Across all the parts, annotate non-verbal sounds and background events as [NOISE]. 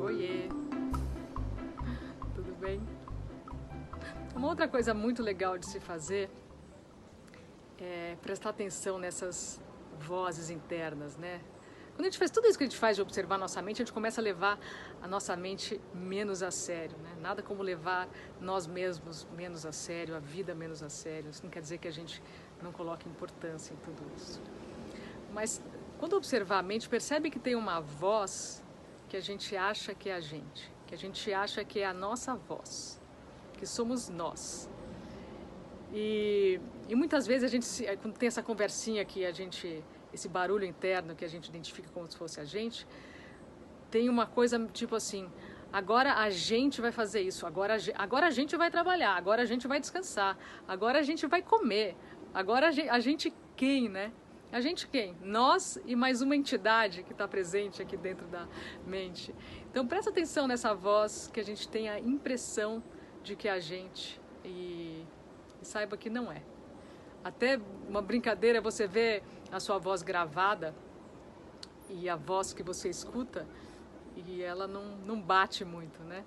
Oiê! Tudo bem? Uma outra coisa muito legal de se fazer é prestar atenção nessas vozes internas, né? Quando a gente faz tudo isso que a gente faz de observar nossa mente, a gente começa a levar a nossa mente menos a sério, né? Nada como levar nós mesmos menos a sério, a vida menos a sério. Isso não quer dizer que a gente não coloque importância em tudo isso. Mas quando observar a mente, percebe que tem uma voz que a gente acha que é a gente, que a gente acha que é a nossa voz, que somos nós. E, e muitas vezes a gente, quando tem essa conversinha que a gente esse barulho interno que a gente identifica como se fosse a gente, tem uma coisa tipo assim: agora a gente vai fazer isso, agora, agora a gente vai trabalhar, agora a gente vai descansar, agora a gente vai comer, agora a gente, a gente quem, né? A gente quem? Nós e mais uma entidade que está presente aqui dentro da mente. Então presta atenção nessa voz que a gente tem a impressão de que é a gente e, e saiba que não é. Até uma brincadeira você vê a sua voz gravada e a voz que você escuta e ela não, não bate muito, né?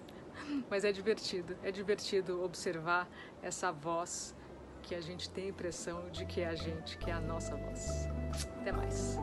[LAUGHS] Mas é divertido, é divertido observar essa voz que a gente tem a impressão de que é a gente, que é a nossa voz. Até mais.